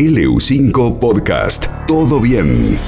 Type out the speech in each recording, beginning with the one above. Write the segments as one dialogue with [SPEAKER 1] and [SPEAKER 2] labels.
[SPEAKER 1] LU5 Podcast. Todo bien.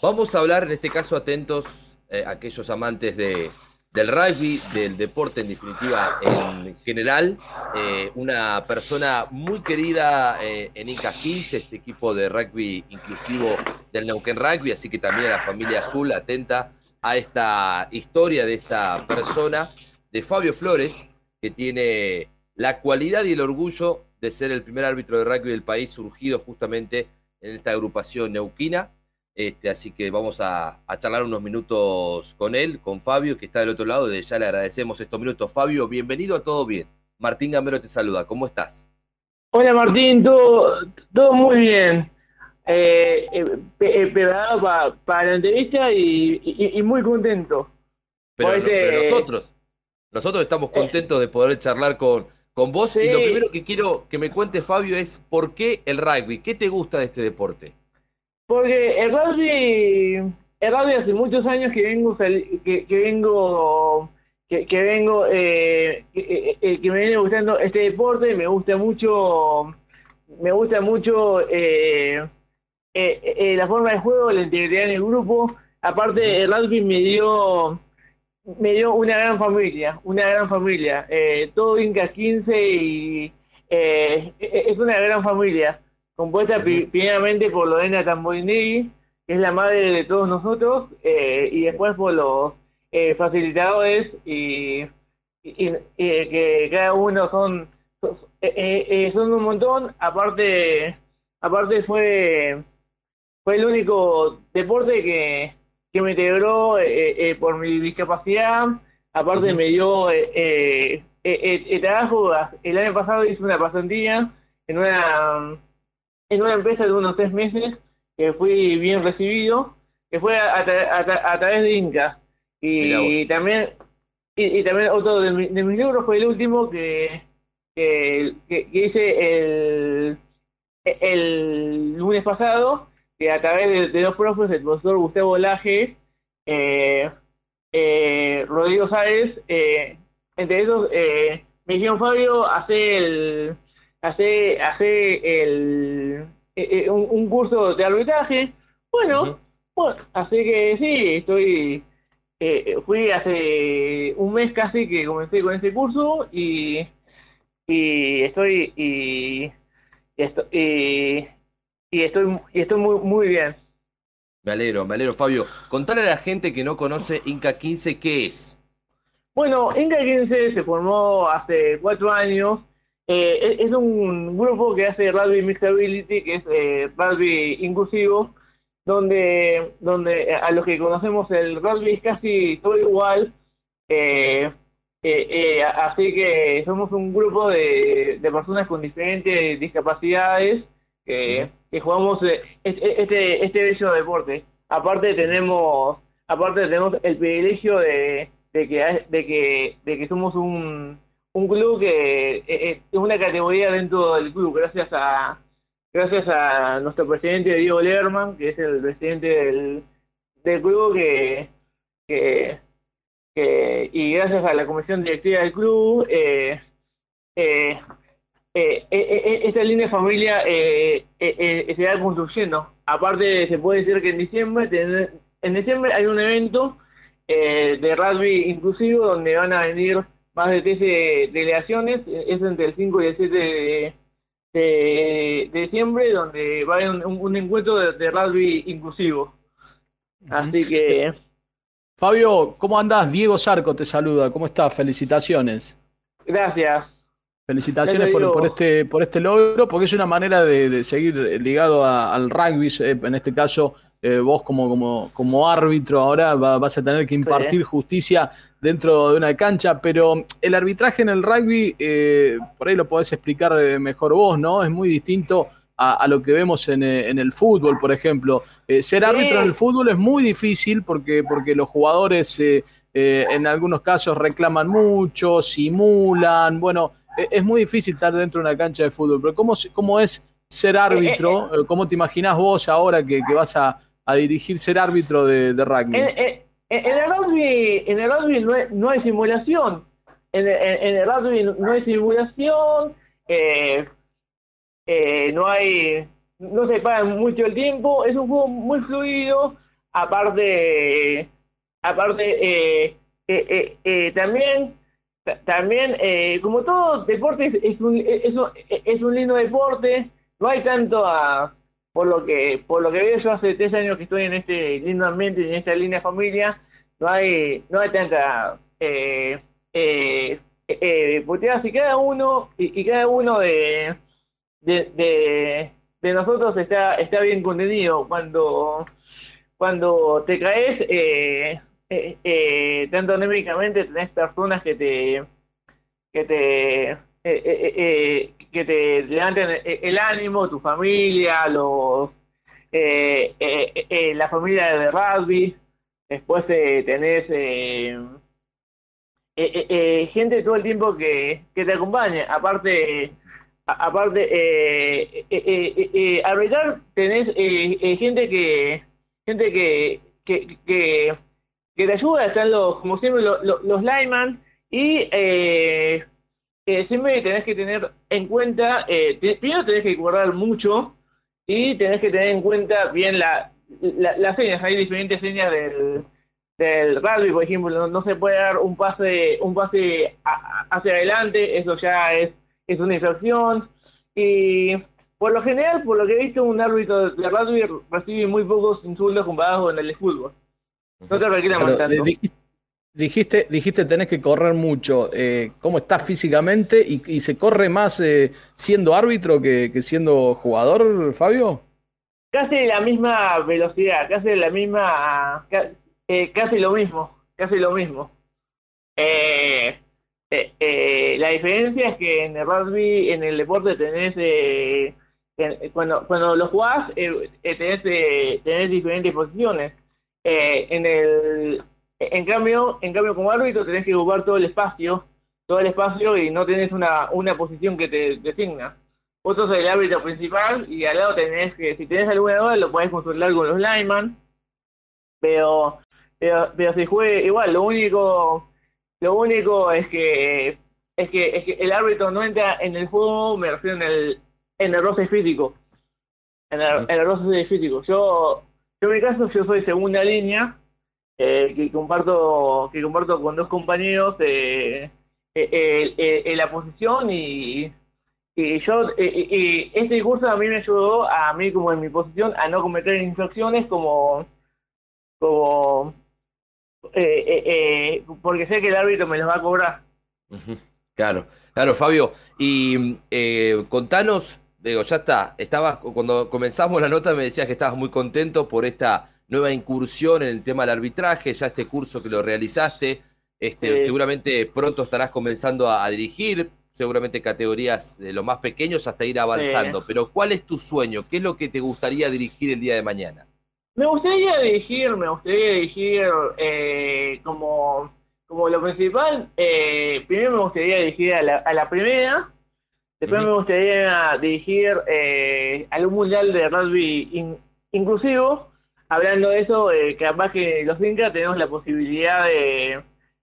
[SPEAKER 2] Vamos a hablar, en este caso, atentos eh, aquellos amantes de, del rugby, del deporte en definitiva en general. Eh, una persona muy querida eh, en Incas 15, este equipo de rugby inclusivo del Neuquén Rugby, así que también a la familia Azul atenta a esta historia de esta persona, de Fabio Flores, que tiene la cualidad y el orgullo de ser el primer árbitro de rugby del país surgido justamente en esta agrupación neuquina. Este, así que vamos a, charlar unos minutos con él, con Fabio, que está del otro lado. De ya le agradecemos estos minutos. Fabio, bienvenido a Todo Bien. Martín Gamero te saluda. ¿Cómo estás?
[SPEAKER 3] Hola Martín, todo, todo muy bien. Eh, eh, eh preparado para la entrevista y, muy contento.
[SPEAKER 2] Pero, este nosotros, nosotros estamos contentos de poder charlar con, con vos. Y lo primero que quiero que me cuente Fabio es por qué el rugby. ¿Qué te gusta de este deporte?
[SPEAKER 3] Porque el rugby, el rugby hace muchos años que vengo, que, que vengo, que, que vengo, eh, que, me viene gustando este deporte. Me gusta mucho, me gusta mucho eh, eh, la forma de juego, la integridad en el grupo. Aparte, el rugby me dio me dio una gran familia, una gran familia. Eh, todo Inca 15 y eh, e, es una gran familia, compuesta primeramente por Lorena Tamborinegui, que es la madre de todos nosotros, eh, y después por los eh, facilitadores y, que cada uno son son un montón. Aparte, aparte fue fue el único deporte que que me integró eh, eh, por mi discapacidad, aparte me dio eh, trabajo, el año pasado hice una pasantía en una, en una empresa de unos tres meses, que fui bien recibido, que fue a, través de Inca. Y, también y, también otro de, mis libros fue el último que, que, hice el, el lunes pasado, que a través de, dos profes, el profesor Gustavo Laje, eh, eh, Rodrigo Sáez, eh, entre eh, me dijeron, Fabio, hace el, hace, hace el, un, un, curso de arbitraje. Bueno, así que sí, estoy, fui hace un mes casi que comencé con ese curso y, y estoy, y, y, esto, y y estoy, y estoy muy, muy bien.
[SPEAKER 2] Me alegro, me alegro, Fabio. Contale a la gente que no conoce Inca 15 qué es.
[SPEAKER 3] Bueno, Inca 15 se formó hace cuatro años. Eh, es un grupo que hace rugby mixability, que es eh, rugby inclusivo, donde, donde a los que conocemos el rugby es casi todo igual. Eh, así que somos un grupo de, de personas con diferentes discapacidades que, que jugamos eh, este, este bello deporte. Aparte tenemos, aparte tenemos el privilegio de, de que de que de que somos un, un club que eh, eh, es una categoría dentro del club gracias a gracias a nuestro presidente Diego Lerman que es el presidente del, del club que, que, que y gracias a la comisión directiva del club eh, eh, eh, eh, eh, esta línea de familia eh, se va construyendo. Aparte, se puede decir que en diciembre, en diciembre hay un evento de rugby inclusivo donde van a venir más de 13 delegaciones. Es entre el 5 y el 7 de, diciembre, donde va a haber un, encuentro de, rugby inclusivo. Así que.
[SPEAKER 4] Fabio, ¿cómo andás? Diego Sarco te saluda. ¿Cómo estás? Felicitaciones.
[SPEAKER 3] Gracias.
[SPEAKER 4] Felicitaciones por, este, por este logro, porque es una manera de, seguir ligado al rugby. Eh, en este caso, eh, vos como, como, como árbitro ahora vas a tener que impartir justicia dentro de una cancha, pero el arbitraje en el rugby, eh, por ahí lo podés explicar mejor vos, ¿no? Es muy distinto a, lo que vemos en, el fútbol, por ejemplo. ser árbitro en el fútbol es muy difícil porque, porque los jugadores en algunos casos reclaman mucho, simulan, bueno es muy difícil estar dentro de una cancha de fútbol, pero ¿cómo, cómo es ser árbitro? Eh, eh, eh. ¿Cómo te imaginas vos ahora que, vas a, dirigir ser árbitro de, rugby?
[SPEAKER 3] En, el rugby, en el rugby no, hay, simulación. En, el rugby no hay simulación. no hay, no se para mucho el tiempo, es un juego muy fluido, aparte, aparte también también, como todo deporte, es un, es, un, es un lindo deporte, no hay tanto por lo que por lo que veo yo hace tres años que estoy en este lindo ambiente en esta línea familia no hay no hay tanta eh, eh, eh, cada uno y, cada uno de de, de, nosotros está está bien contenido. Cuando cuando te caes eh, eh, eh, tanto anémicamente tenés personas que te que te eh, que te levanten el ánimo, tu familia, los la familia de rugby, después tenés gente todo el tiempo que, que te acompaña, aparte aparte eh, eh, tenés gente que gente que, que, que, te ayuda están los como siempre los, los, los y eh, siempre tenés que tener en cuenta, eh, primero tenés que guardar mucho y tenés que tener en cuenta bien la, las señas, hay diferentes señas del, del rugby, por ejemplo, no, se puede dar un pase un pase hacia adelante, eso ya es, es una infracción y por lo general, por lo que he visto, un árbitro de rugby recibe muy pocos insultos comparados con el de fútbol. No reclaman tanto.
[SPEAKER 4] Dijiste, dijiste tenés que correr mucho. Eh, ¿Cómo estás físicamente? ¿Y, se corre más eh, siendo árbitro que, siendo jugador, Fabio?
[SPEAKER 3] Casi la misma velocidad, casi la misma, eh, casi lo mismo, casi lo mismo. la diferencia es que en el rugby, en el deporte tenés, cuando, cuando lo jugás, tenés, tenés diferentes posiciones. En el en cambio, en cambio como árbitro tenés que ocupar todo el espacio, todo el espacio y no tenés una, una posición que te designa. Vos sos el árbitro principal y al lado tenés que, si tenés alguna duda, lo podés consultar con los lineman, pero, pero, pero si juegue igual, lo único, lo único es que es que, es que el árbitro no entra en el juego, me refiero en el, en el roce físico. En el, en el roce físico. Yo, yo en mi caso, yo soy segunda línea, eh, que comparto que comparto con dos compañeros eh, eh, en la posición y, y yo este curso a mí me ayudó a mí como en mi posición a no cometer infracciones como como porque sé que el árbitro me los va a cobrar.
[SPEAKER 2] Claro claro Fabio. Y contanos digo ya está estabas cuando comenzamos la nota me decías que estabas muy contento por esta nueva incursión en el tema del arbitraje, ya este curso que lo realizaste, este, seguramente pronto estarás comenzando a, dirigir, seguramente categorías de los más pequeños hasta ir avanzando, pero ¿cuál es tu sueño? ¿Qué es lo que te gustaría dirigir el día de mañana?
[SPEAKER 3] Me gustaría dirigir, me gustaría dirigir eh, como, como lo principal, eh, primero me gustaría dirigir a la, primera, después me gustaría dirigir eh, a un mundial de rugby inclusivo, hablando de eso, eh, capaz que los Incas tenemos la posibilidad de,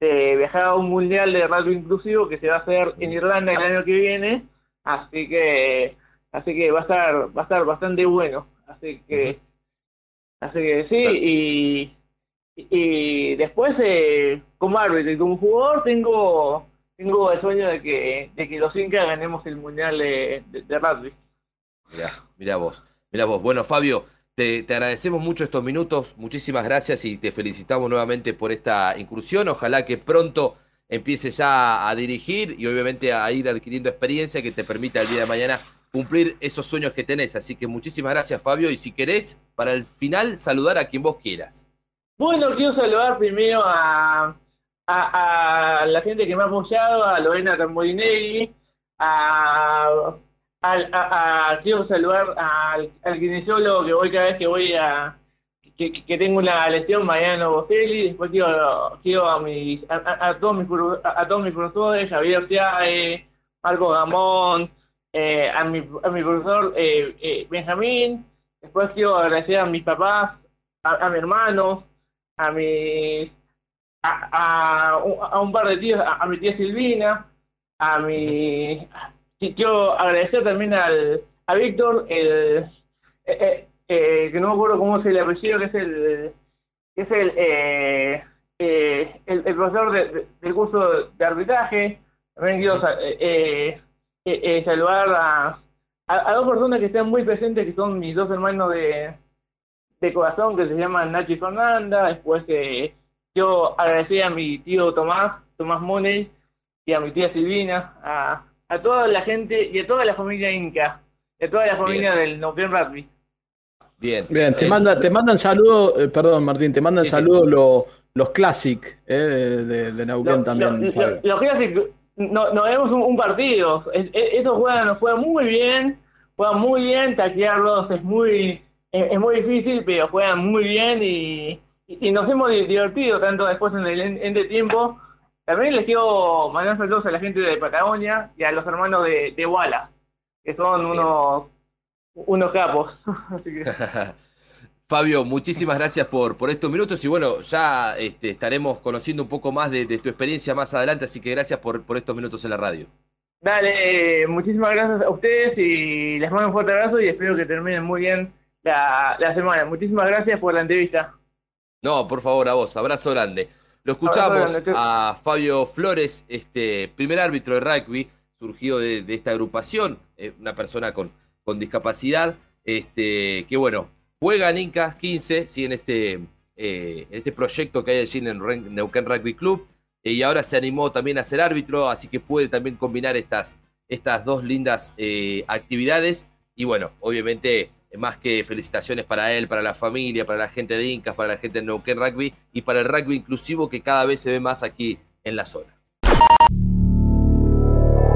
[SPEAKER 3] viajar a un mundial de rugby inclusivo que se va a hacer en Irlanda el año que viene, así que así que va a estar va a estar bastante bueno, así que así que sí y y después eh, como árbitro y como jugador tengo tengo el sueño de que de que los Incas ganemos el mundial de, de, rugby.
[SPEAKER 2] Mira, mira vos, mira vos. Bueno, Fabio, te, agradecemos mucho estos minutos, muchísimas gracias y te felicitamos nuevamente por esta incursión. Ojalá que pronto empieces ya a dirigir y obviamente a ir adquiriendo experiencia que te permita el día de mañana cumplir esos sueños que tenés. Así que muchísimas gracias Fabio y si querés, para el final, saludar a quien vos quieras.
[SPEAKER 3] Bueno, quiero saludar primero a, a, la gente que me ha apoyado, a Lorena Camboinelli, a al, a, quiero saludar al, al, kinesiólogo que voy cada vez que voy a que, que tengo una lesión, Mariano Boselli, después quiero, quiero a, mis, a, todos mis a, todos mis profesores, Javier Tiae, Marco Gamón, eh, a, mi, a mi profesor eh, eh, Benjamín, después quiero agradecer a mis papás, a, mi hermano, a mis a, a, un par de tíos, a, mi tía Silvina, a mi quiero agradecer también al, a Víctor, el, que no me acuerdo cómo se le apellido, que es el, que es el, el, el, profesor del curso de arbitraje. También quiero saludar a, a, dos personas que están muy presentes, que son mis dos hermanos de, de corazón, que se llaman Nacho y Fernanda. Después que yo agradecí a mi tío Tomás, Tomás Money, y a mi tía Silvina, a, a toda la gente y a toda la familia Inca, y a toda la familia del Neuquén Rugby.
[SPEAKER 4] Bien. Bien, te, manda, te mandan saludos, eh, perdón Martín, te mandan saludos los Classic eh, de, de, Neuquén también.
[SPEAKER 3] los Classic no, no vemos un, partido. Es, esos juegan, juegan muy bien, juegan muy bien, taquearlos es muy, es, muy difícil, pero juegan muy bien y, y, nos hemos divertido tanto después en el ende tiempo. También les quiero mandar saludos a la gente de Patagonia y a los hermanos de, de Walla, que son unos, unos capos. Así que...
[SPEAKER 2] Fabio, muchísimas gracias por, por estos minutos y bueno, ya este, estaremos conociendo un poco más de, tu experiencia más adelante, así que gracias por, por estos minutos en la radio.
[SPEAKER 3] Dale, muchísimas gracias a ustedes y les mando un fuerte abrazo y espero que terminen muy bien la, semana. Muchísimas gracias por la entrevista.
[SPEAKER 2] No, por favor, a vos, abrazo grande. Lo escuchamos a Fabio Flores, este primer árbitro de rugby, surgido de, esta agrupación, eh, una persona con, con discapacidad, este, que bueno, Juega en Incas 15, sí, en este, eh, en este proyecto que hay allí en el Neuquén Rugby Club. Eh, y ahora se animó también a ser árbitro, así que puede también combinar estas, estas dos lindas actividades. Y bueno, obviamente, más que felicitaciones para él, para la familia, para la gente de Incas, para la gente de Neuquén Rugby y para el rugby inclusivo que cada vez se ve más aquí en la zona.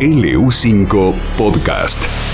[SPEAKER 1] LU5 Podcast.